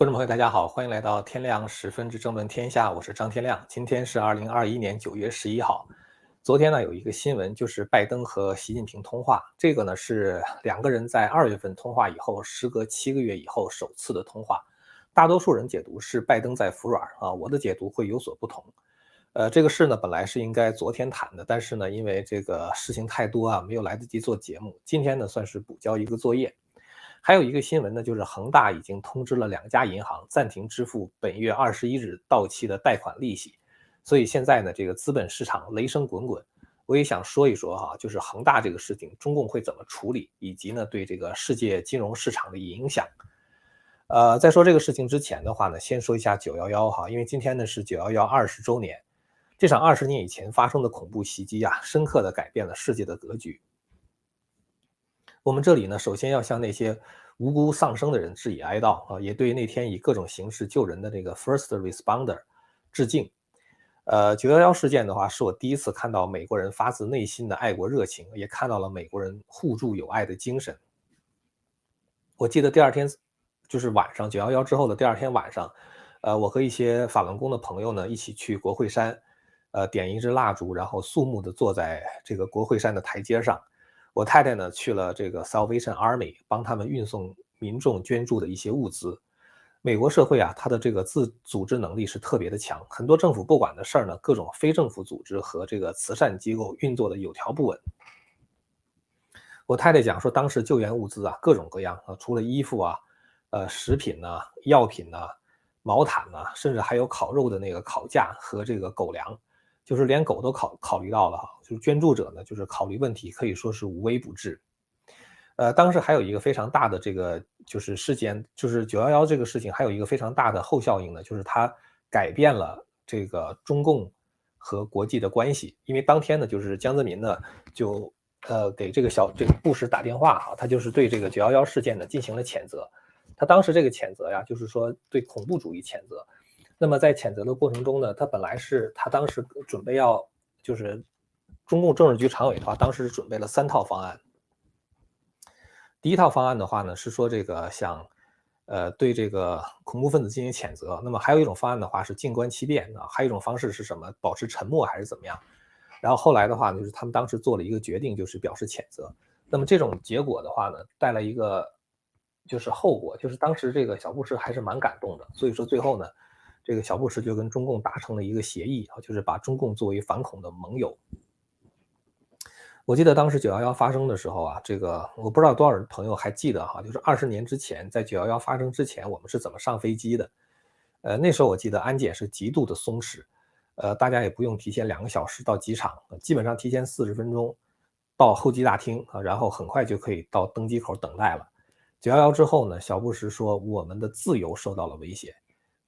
观众朋友，大家好，欢迎来到天亮十分之争论天下，我是张天亮。今天是二零二一年九月十一号。昨天呢，有一个新闻，就是拜登和习近平通话。这个呢，是两个人在二月份通话以后，时隔七个月以后首次的通话。大多数人解读是拜登在服软啊，我的解读会有所不同。呃，这个事呢，本来是应该昨天谈的，但是呢，因为这个事情太多啊，没有来得及做节目。今天呢，算是补交一个作业。还有一个新闻呢，就是恒大已经通知了两家银行暂停支付本月二十一日到期的贷款利息，所以现在呢，这个资本市场雷声滚滚。我也想说一说哈，就是恒大这个事情，中共会怎么处理，以及呢对这个世界金融市场的影响。呃，在说这个事情之前的话呢，先说一下九幺幺哈，因为今天呢是九幺幺二十周年，这场二十年以前发生的恐怖袭击啊，深刻的改变了世界的格局。我们这里呢，首先要向那些无辜丧生的人致以哀悼啊，也对那天以各种形式救人的这个 first responder 致敬。呃，九幺幺事件的话，是我第一次看到美国人发自内心的爱国热情，也看到了美国人互助友爱的精神。我记得第二天就是晚上九幺幺之后的第二天晚上，呃，我和一些法轮功的朋友呢一起去国会山，呃，点一支蜡烛，然后肃穆地坐在这个国会山的台阶上。我太太呢去了这个 Salvation Army，帮他们运送民众捐助的一些物资。美国社会啊，它的这个自组织能力是特别的强，很多政府不管的事儿呢，各种非政府组织和这个慈善机构运作的有条不紊。我太太讲说，当时救援物资啊，各种各样啊，除了衣服啊，呃，食品呢、药品呢、毛毯呢，甚至还有烤肉的那个烤架和这个狗粮。就是连狗都考考虑到了哈，就是捐助者呢，就是考虑问题可以说是无微不至。呃，当时还有一个非常大的这个就是事件，就是九幺幺这个事情，还有一个非常大的后效应呢，就是它改变了这个中共和国际的关系。因为当天呢，就是江泽民呢就呃给这个小这个布什打电话哈，他就是对这个九幺幺事件呢进行了谴责。他当时这个谴责呀，就是说对恐怖主义谴责。那么在谴责的过程中呢，他本来是他当时准备要就是中共政治局常委的话，当时准备了三套方案。第一套方案的话呢，是说这个想呃对这个恐怖分子进行谴责。那么还有一种方案的话是静观其变啊，还有一种方式是什么？保持沉默还是怎么样？然后后来的话呢，就是他们当时做了一个决定，就是表示谴责。那么这种结果的话呢，带来一个就是后果，就是当时这个小布什还是蛮感动的。所以说最后呢。这个小布什就跟中共达成了一个协议啊，就是把中共作为反恐的盟友。我记得当时九幺幺发生的时候啊，这个我不知道多少朋友还记得哈，就是二十年之前，在九幺幺发生之前，我们是怎么上飞机的？呃，那时候我记得安检是极度的松弛，呃，大家也不用提前两个小时到机场，基本上提前四十分钟到候机大厅啊，然后很快就可以到登机口等待了。九幺幺之后呢，小布什说我们的自由受到了威胁。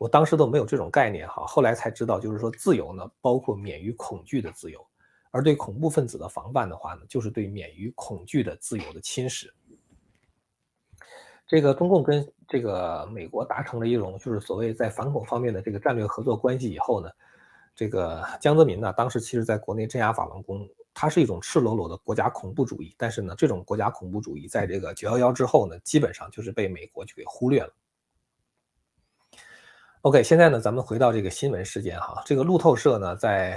我当时都没有这种概念哈，后来才知道，就是说自由呢，包括免于恐惧的自由，而对恐怖分子的防范的话呢，就是对免于恐惧的自由的侵蚀。这个中共跟这个美国达成了一种就是所谓在反恐方面的这个战略合作关系以后呢，这个江泽民呢，当时其实在国内镇压法轮功，它是一种赤裸裸的国家恐怖主义，但是呢，这种国家恐怖主义在这个九幺幺之后呢，基本上就是被美国就给忽略了。OK，现在呢，咱们回到这个新闻事件哈。这个路透社呢，在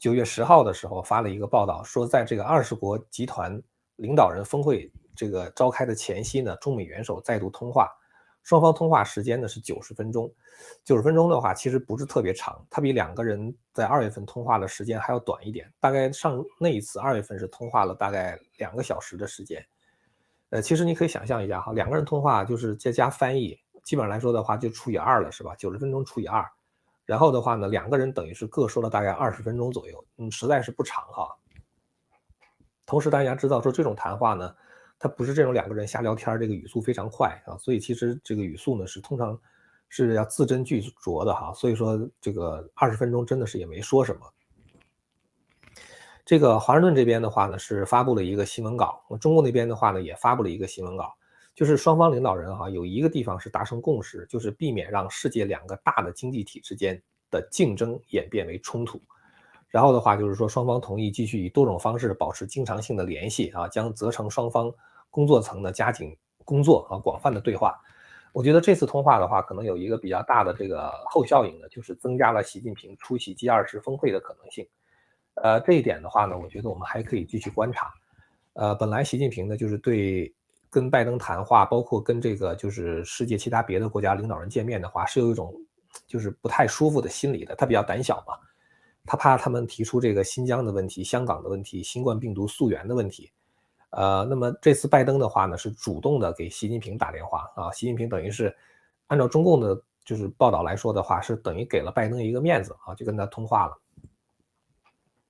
九月十号的时候发了一个报道，说在这个二十国集团领导人峰会这个召开的前夕呢，中美元首再度通话，双方通话时间呢是九十分钟。九十分钟的话，其实不是特别长，它比两个人在二月份通话的时间还要短一点。大概上那一次二月份是通话了大概两个小时的时间。呃，其实你可以想象一下哈，两个人通话就是再加翻译。基本上来说的话，就除以二了，是吧？九十分钟除以二，然后的话呢，两个人等于是各说了大概二十分钟左右，嗯，实在是不长哈。同时大家知道说这种谈话呢，它不是这种两个人瞎聊天，这个语速非常快啊，所以其实这个语速呢是通常是要字斟句酌的哈。所以说这个二十分钟真的是也没说什么。这个华盛顿这边的话呢是发布了一个新闻稿，中国那边的话呢也发布了一个新闻稿。就是双方领导人哈有一个地方是达成共识，就是避免让世界两个大的经济体之间的竞争演变为冲突。然后的话就是说双方同意继续以多种方式保持经常性的联系啊，将责成双方工作层呢加紧工作啊，广泛的对话。我觉得这次通话的话，可能有一个比较大的这个后效应呢，就是增加了习近平出席 G20 峰会的可能性。呃，这一点的话呢，我觉得我们还可以继续观察。呃，本来习近平呢，就是对跟拜登谈话，包括跟这个就是世界其他别的国家领导人见面的话，是有一种就是不太舒服的心理的。他比较胆小嘛，他怕他们提出这个新疆的问题、香港的问题、新冠病毒溯源的问题。呃，那么这次拜登的话呢，是主动的给习近平打电话啊。习近平等于是按照中共的就是报道来说的话，是等于给了拜登一个面子啊，就跟他通话了。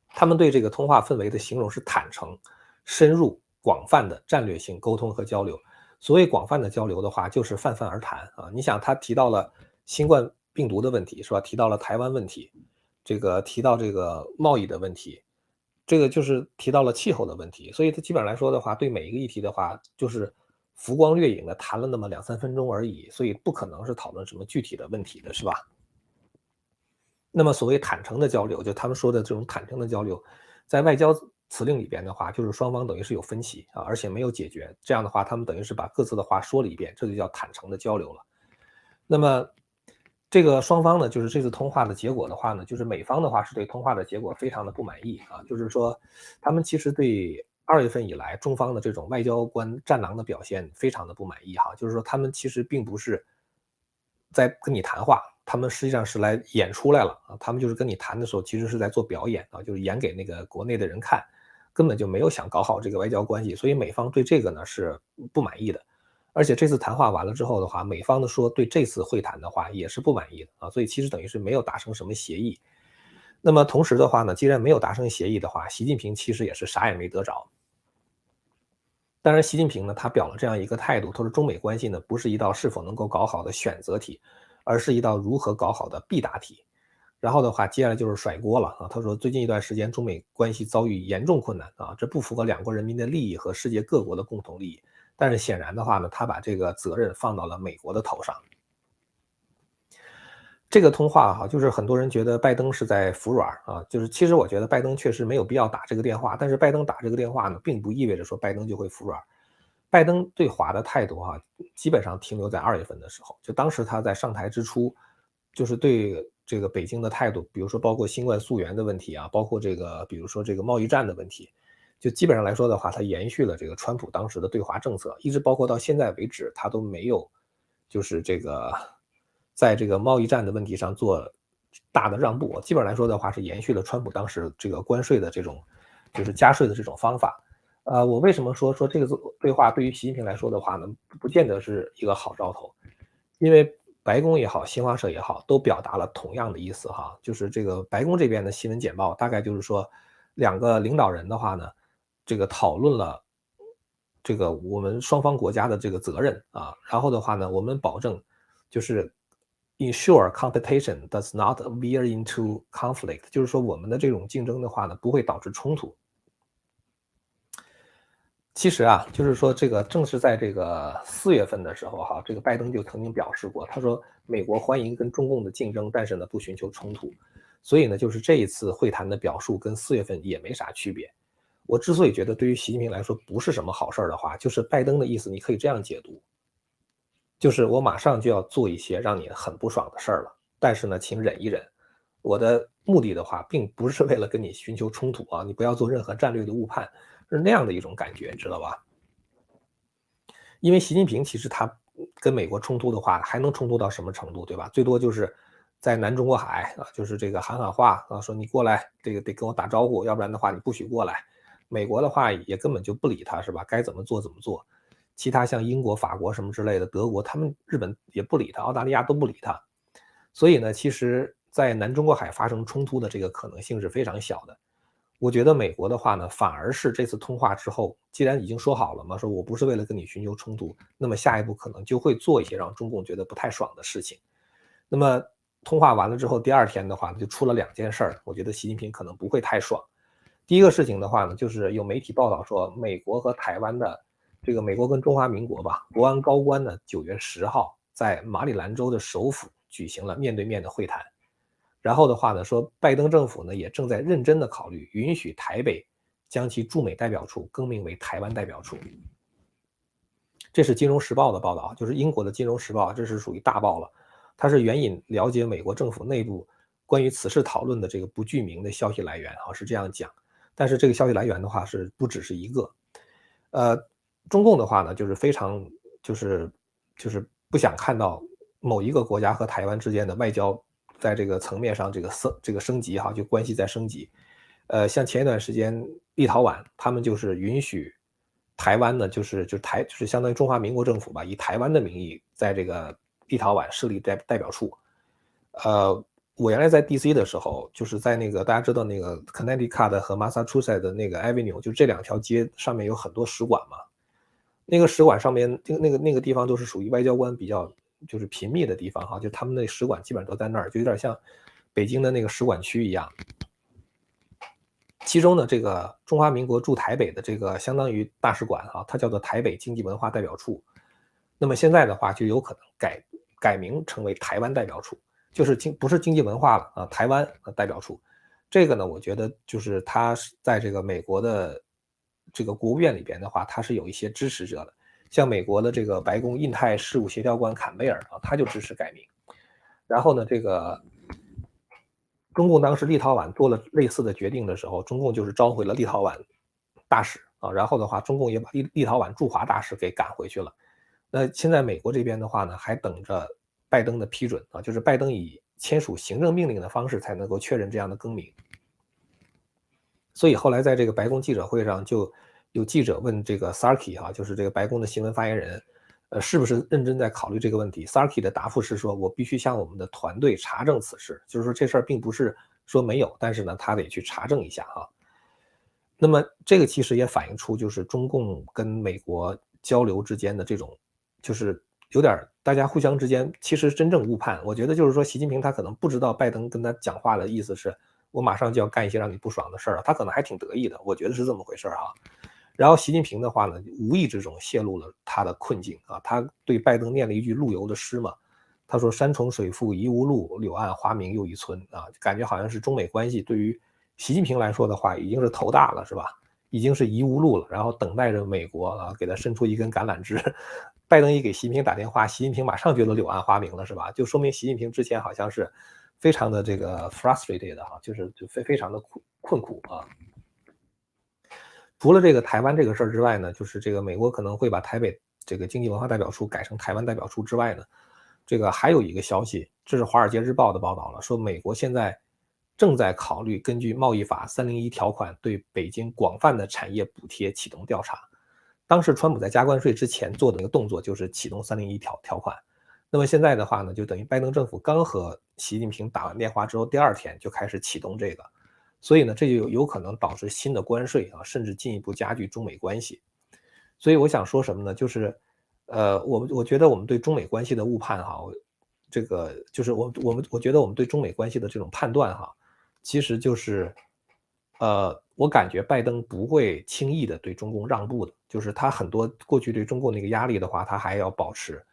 他们对这个通话氛围的形容是坦诚、深入、广泛的战略性沟通和交流。所谓广泛的交流的话，就是泛泛而谈啊。你想，他提到了新冠病毒的问题是吧？提到了台湾问题，这个提到这个贸易的问题。这个就是提到了气候的问题，所以他基本上来说的话，对每一个议题的话，就是浮光掠影的谈了那么两三分钟而已，所以不可能是讨论什么具体的问题的，是吧？那么所谓坦诚的交流，就他们说的这种坦诚的交流，在外交辞令里边的话，就是双方等于是有分歧啊，而且没有解决，这样的话，他们等于是把各自的话说了一遍，这就叫坦诚的交流了。那么。这个双方呢，就是这次通话的结果的话呢，就是美方的话是对通话的结果非常的不满意啊，就是说他们其实对二月份以来中方的这种外交官战狼的表现非常的不满意哈，就是说他们其实并不是在跟你谈话，他们实际上是来演出来了啊，他们就是跟你谈的时候其实是在做表演啊，就是演给那个国内的人看，根本就没有想搞好这个外交关系，所以美方对这个呢是不满意的。而且这次谈话完了之后的话，美方的说对这次会谈的话也是不满意的啊，所以其实等于是没有达成什么协议。那么同时的话呢，既然没有达成协议的话，习近平其实也是啥也没得着。当然，习近平呢，他表了这样一个态度，他说中美关系呢不是一道是否能够搞好的选择题，而是一道如何搞好的必答题。然后的话，接下来就是甩锅了啊，他说最近一段时间中美关系遭遇严重困难啊，这不符合两国人民的利益和世界各国的共同利益。但是显然的话呢，他把这个责任放到了美国的头上。这个通话哈，就是很多人觉得拜登是在服软啊，就是其实我觉得拜登确实没有必要打这个电话。但是拜登打这个电话呢，并不意味着说拜登就会服软。拜登对华的态度哈，基本上停留在二月份的时候，就当时他在上台之初，就是对这个北京的态度，比如说包括新冠溯源的问题啊，包括这个比如说这个贸易战的问题。就基本上来说的话，它延续了这个川普当时的对华政策，一直包括到现在为止，他都没有，就是这个，在这个贸易战的问题上做大的让步。基本上来说的话，是延续了川普当时这个关税的这种，就是加税的这种方法。呃，我为什么说说这个对话对于习近平来说的话呢，不见得是一个好兆头？因为白宫也好，新华社也好，都表达了同样的意思哈，就是这个白宫这边的新闻简报，大概就是说，两个领导人的话呢。这个讨论了这个我们双方国家的这个责任啊，然后的话呢，我们保证就是 ensure competition does not veer into conflict，就是说我们的这种竞争的话呢，不会导致冲突。其实啊，就是说这个正是在这个四月份的时候哈，这个拜登就曾经表示过，他说美国欢迎跟中共的竞争，但是呢不寻求冲突。所以呢，就是这一次会谈的表述跟四月份也没啥区别。我之所以觉得对于习近平来说不是什么好事儿的话，就是拜登的意思，你可以这样解读，就是我马上就要做一些让你很不爽的事儿了，但是呢，请忍一忍。我的目的的话，并不是为了跟你寻求冲突啊，你不要做任何战略的误判，是那样的一种感觉，知道吧？因为习近平其实他跟美国冲突的话，还能冲突到什么程度，对吧？最多就是在南中国海啊，就是这个喊喊话啊，说你过来，这个得跟我打招呼，要不然的话你不许过来。美国的话也根本就不理他，是吧？该怎么做怎么做。其他像英国、法国什么之类的，德国他们、日本也不理他，澳大利亚都不理他。所以呢，其实，在南中国海发生冲突的这个可能性是非常小的。我觉得美国的话呢，反而是这次通话之后，既然已经说好了嘛，说我不是为了跟你寻求冲突，那么下一步可能就会做一些让中共觉得不太爽的事情。那么通话完了之后，第二天的话就出了两件事儿，我觉得习近平可能不会太爽。第一个事情的话呢，就是有媒体报道说，美国和台湾的这个美国跟中华民国吧，国安高官呢，九月十号在马里兰州的首府举行了面对面的会谈。然后的话呢，说拜登政府呢也正在认真的考虑允许台北将其驻美代表处更名为台湾代表处。这是《金融时报》的报道，就是英国的《金融时报》，这是属于大报了。它是援引了解美国政府内部关于此事讨论的这个不具名的消息来源啊，是这样讲。但是这个消息来源的话是不只是一个，呃，中共的话呢，就是非常就是就是不想看到某一个国家和台湾之间的外交在这个层面上这个升这个升级哈，就关系在升级。呃，像前一段时间立陶宛他们就是允许台湾呢，就是就是台就是相当于中华民国政府吧，以台湾的名义在这个立陶宛设立代代表处，呃。我原来在 D.C. 的时候，就是在那个大家知道那个 Connecticut 和 Massachusetts 的那个 Avenue，就这两条街上面有很多使馆嘛。那个使馆上面，那个那个那个地方都是属于外交官比较就是频密的地方哈，就他们那使馆基本上都在那儿，就有点像北京的那个使馆区一样。其中呢，这个中华民国驻台北的这个相当于大使馆哈，它叫做台北经济文化代表处。那么现在的话，就有可能改改名成为台湾代表处。就是经不是经济文化了啊，台湾代表处，这个呢，我觉得就是他在这个美国的这个国务院里边的话，他是有一些支持者的，像美国的这个白宫印太事务协调官坎贝尔啊，他就支持改名。然后呢，这个中共当时立陶宛做了类似的决定的时候，中共就是召回了立陶宛大使啊，然后的话，中共也把立立陶宛驻华大使给赶回去了。那现在美国这边的话呢，还等着。拜登的批准啊，就是拜登以签署行政命令的方式才能够确认这样的更名。所以后来在这个白宫记者会上，就有记者问这个 Sarki 哈，就是这个白宫的新闻发言人，呃，是不是认真在考虑这个问题？Sarki 的答复是说，我必须向我们的团队查证此事，就是说这事儿并不是说没有，但是呢，他得去查证一下哈。那么这个其实也反映出就是中共跟美国交流之间的这种，就是。有点大家互相之间其实真正误判，我觉得就是说，习近平他可能不知道拜登跟他讲话的意思是，我马上就要干一些让你不爽的事儿了，他可能还挺得意的，我觉得是这么回事儿哈。然后习近平的话呢，无意之中泄露了他的困境啊，他对拜登念了一句陆游的诗嘛，他说山重水复疑无路，柳暗花明又一村啊，感觉好像是中美关系对于习近平来说的话已经是头大了是吧？已经是疑无路了，然后等待着美国啊给他伸出一根橄榄枝。拜登一给习近平打电话，习近平马上觉得柳暗花明了，是吧？就说明习近平之前好像是非常的这个 frustrated 哈，就是就非非常的困困苦啊。除了这个台湾这个事儿之外呢，就是这个美国可能会把台北这个经济文化代表处改成台湾代表处之外呢，这个还有一个消息，这是《华尔街日报》的报道了，说美国现在正在考虑根据贸易法三零一条款对北京广泛的产业补贴启动调查。当时川普在加关税之前做的那个动作就是启动三零一条条款，那么现在的话呢，就等于拜登政府刚和习近平打完电话之后，第二天就开始启动这个，所以呢，这就有可能导致新的关税啊，甚至进一步加剧中美关系。所以我想说什么呢？就是，呃，我我觉得我们对中美关系的误判哈，这个就是我我们我觉得我们对中美关系的这种判断哈，其实就是，呃。我感觉拜登不会轻易的对中共让步的，就是他很多过去对中共那个压力的话，他还要保持。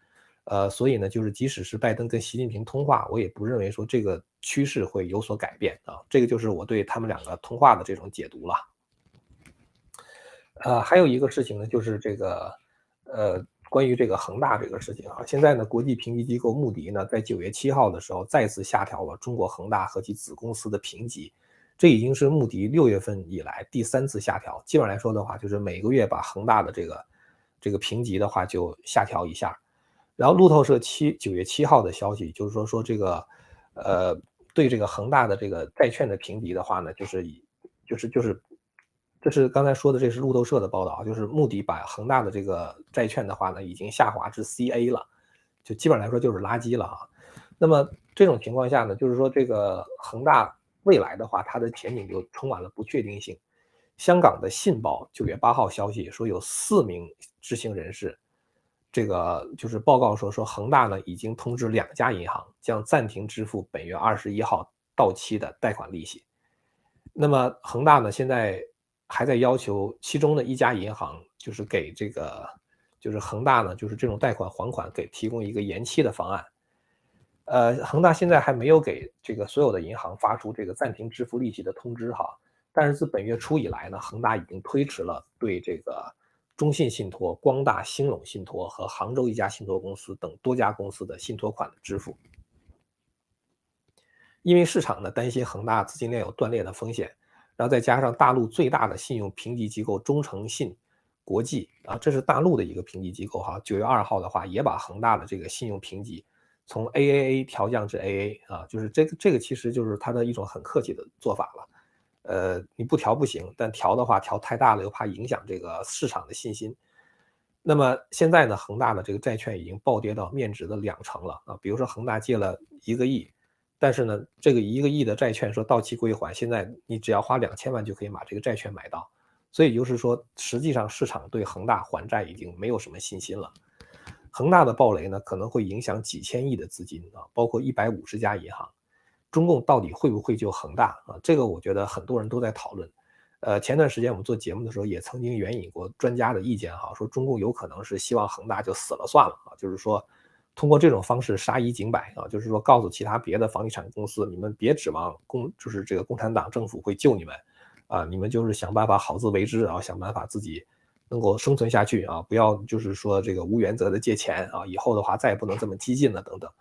呃，所以呢，就是即使是拜登跟习近平通话，我也不认为说这个趋势会有所改变啊。这个就是我对他们两个通话的这种解读了。呃，还有一个事情呢，就是这个呃，关于这个恒大这个事情啊，现在呢，国际评级机构穆迪呢，在九月七号的时候再次下调了中国恒大和其子公司的评级。这已经是穆迪六月份以来第三次下调。基本来说的话，就是每个月把恒大的这个这个评级的话就下调一下。然后路透社七九月七号的消息就是说说这个呃对这个恒大的这个债券的评级的话呢，就是以就是就是这是刚才说的这是路透社的报道，就是穆迪把恒大的这个债券的话呢已经下滑至 CA 了，就基本来说就是垃圾了啊。那么这种情况下呢，就是说这个恒大。未来的话，它的前景就充满了不确定性。香港的《信报》九月八号消息说，有四名知情人士，这个就是报告说，说恒大呢已经通知两家银行将暂停支付本月二十一号到期的贷款利息。那么恒大呢现在还在要求其中的一家银行，就是给这个就是恒大呢就是这种贷款还款给提供一个延期的方案。呃，恒大现在还没有给这个所有的银行发出这个暂停支付利息的通知哈，但是自本月初以来呢，恒大已经推迟了对这个中信信托、光大兴隆信托和杭州一家信托公司等多家公司的信托款的支付。因为市场呢担心恒大资金链有断裂的风险，然后再加上大陆最大的信用评级机构中诚信国际啊，这是大陆的一个评级机构哈，九月二号的话也把恒大的这个信用评级从 AAA 调降至 AA 啊，就是这个这个其实就是它的一种很客气的做法了。呃，你不调不行，但调的话调太大了又怕影响这个市场的信心。那么现在呢，恒大的这个债券已经暴跌到面值的两成了啊，比如说恒大借了一个亿。但是呢，这个一个亿的债券说到期归还，现在你只要花两千万就可以把这个债券买到，所以就是说，实际上市场对恒大还债已经没有什么信心了。恒大的暴雷呢，可能会影响几千亿的资金啊，包括一百五十家银行。中共到底会不会救恒大啊？这个我觉得很多人都在讨论。呃，前段时间我们做节目的时候也曾经援引过专家的意见哈，说中共有可能是希望恒大就死了算了啊，就是说。通过这种方式杀一儆百啊，就是说告诉其他别的房地产公司，你们别指望共就是这个共产党政府会救你们，啊，你们就是想办法好自为之啊，想办法自己能够生存下去啊，不要就是说这个无原则的借钱啊，以后的话再也不能这么激进了等等。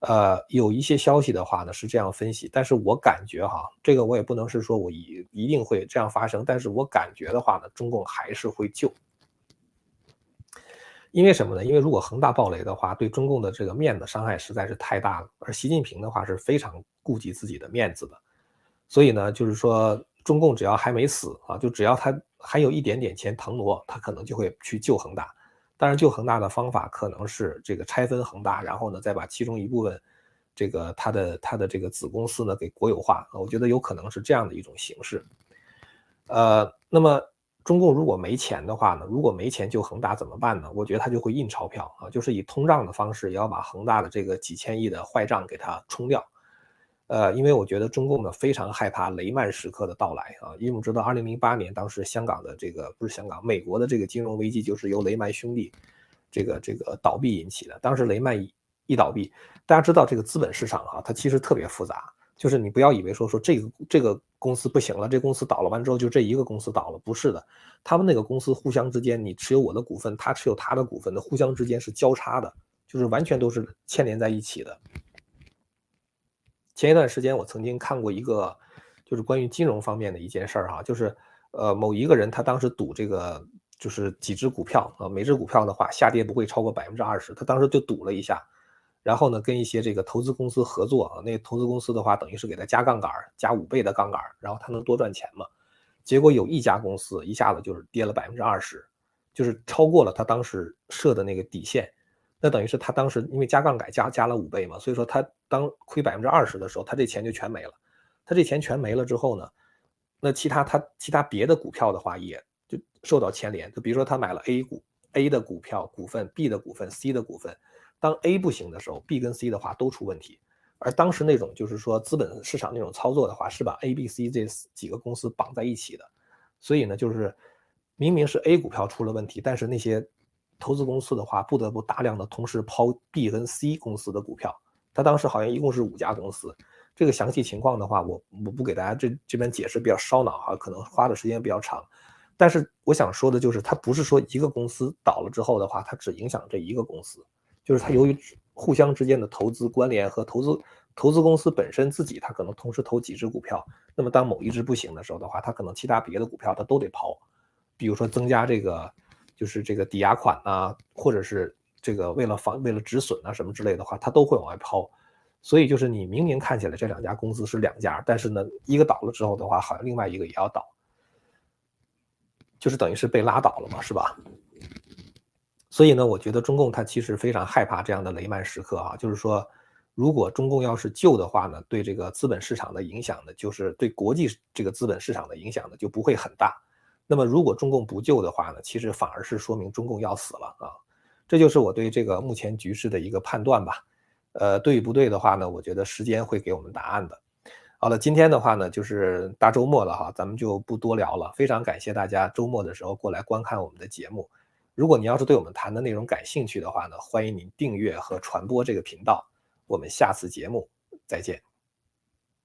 呃，有一些消息的话呢是这样分析，但是我感觉哈，这个我也不能是说我一一定会这样发生，但是我感觉的话呢，中共还是会救。因为什么呢？因为如果恒大暴雷的话，对中共的这个面子伤害实在是太大了。而习近平的话是非常顾及自己的面子的，所以呢，就是说中共只要还没死啊，就只要他还有一点点钱腾挪，他可能就会去救恒大。当然，救恒大的方法可能是这个拆分恒大，然后呢再把其中一部分这个他的他的这个子公司呢给国有化。我觉得有可能是这样的一种形式。呃，那么。中共如果没钱的话呢？如果没钱救恒大怎么办呢？我觉得他就会印钞票啊，就是以通胀的方式，也要把恒大的这个几千亿的坏账给它冲掉。呃，因为我觉得中共呢非常害怕雷曼时刻的到来啊，因为我们知道2008年当时香港的这个不是香港，美国的这个金融危机就是由雷曼兄弟这个这个倒闭引起的。当时雷曼一一倒闭，大家知道这个资本市场哈，它其实特别复杂。就是你不要以为说说这个这个公司不行了，这公司倒了完之后就这一个公司倒了，不是的，他们那个公司互相之间，你持有我的股份，他持有他的股份的，互相之间是交叉的，就是完全都是牵连在一起的。前一段时间我曾经看过一个，就是关于金融方面的一件事儿哈，就是呃某一个人他当时赌这个就是几只股票啊，每只股票的话下跌不会超过百分之二十，他当时就赌了一下。然后呢，跟一些这个投资公司合作啊，那投资公司的话，等于是给他加杠杆，加五倍的杠杆，然后他能多赚钱嘛？结果有一家公司一下子就是跌了百分之二十，就是超过了他当时设的那个底线。那等于是他当时因为加杠杆加加了五倍嘛，所以说他当亏百分之二十的时候，他这钱就全没了。他这钱全没了之后呢，那其他他其他别的股票的话也就受到牵连。就比如说他买了 A 股 A 的股票股份，B 的股份，C 的股份。当 A 不行的时候，B 跟 C 的话都出问题。而当时那种就是说资本市场那种操作的话，是把 A、B、C 这几个公司绑在一起的。所以呢，就是明明是 A 股票出了问题，但是那些投资公司的话，不得不大量的同时抛 B 跟 C 公司的股票。他当时好像一共是五家公司。这个详细情况的话，我我不给大家这这边解释，比较烧脑哈，可能花的时间比较长。但是我想说的就是，它不是说一个公司倒了之后的话，它只影响这一个公司。就是它由于互相之间的投资关联和投资投资公司本身自己，它可能同时投几只股票。那么当某一只不行的时候的话，它可能其他别的股票它都得抛。比如说增加这个就是这个抵押款啊，或者是这个为了防为了止损啊什么之类的话，它都会往外抛。所以就是你明明看起来这两家公司是两家，但是呢一个倒了之后的话，好像另外一个也要倒，就是等于是被拉倒了嘛，是吧？所以呢，我觉得中共他其实非常害怕这样的雷曼时刻啊，就是说，如果中共要是救的话呢，对这个资本市场的影响呢，就是对国际这个资本市场的影响呢就不会很大。那么如果中共不救的话呢，其实反而是说明中共要死了啊。这就是我对这个目前局势的一个判断吧。呃，对与不对的话呢，我觉得时间会给我们答案的。好了，今天的话呢，就是大周末了哈，咱们就不多聊了。非常感谢大家周末的时候过来观看我们的节目。如果你要是对我们谈的内容感兴趣的话呢，欢迎您订阅和传播这个频道。我们下次节目再见。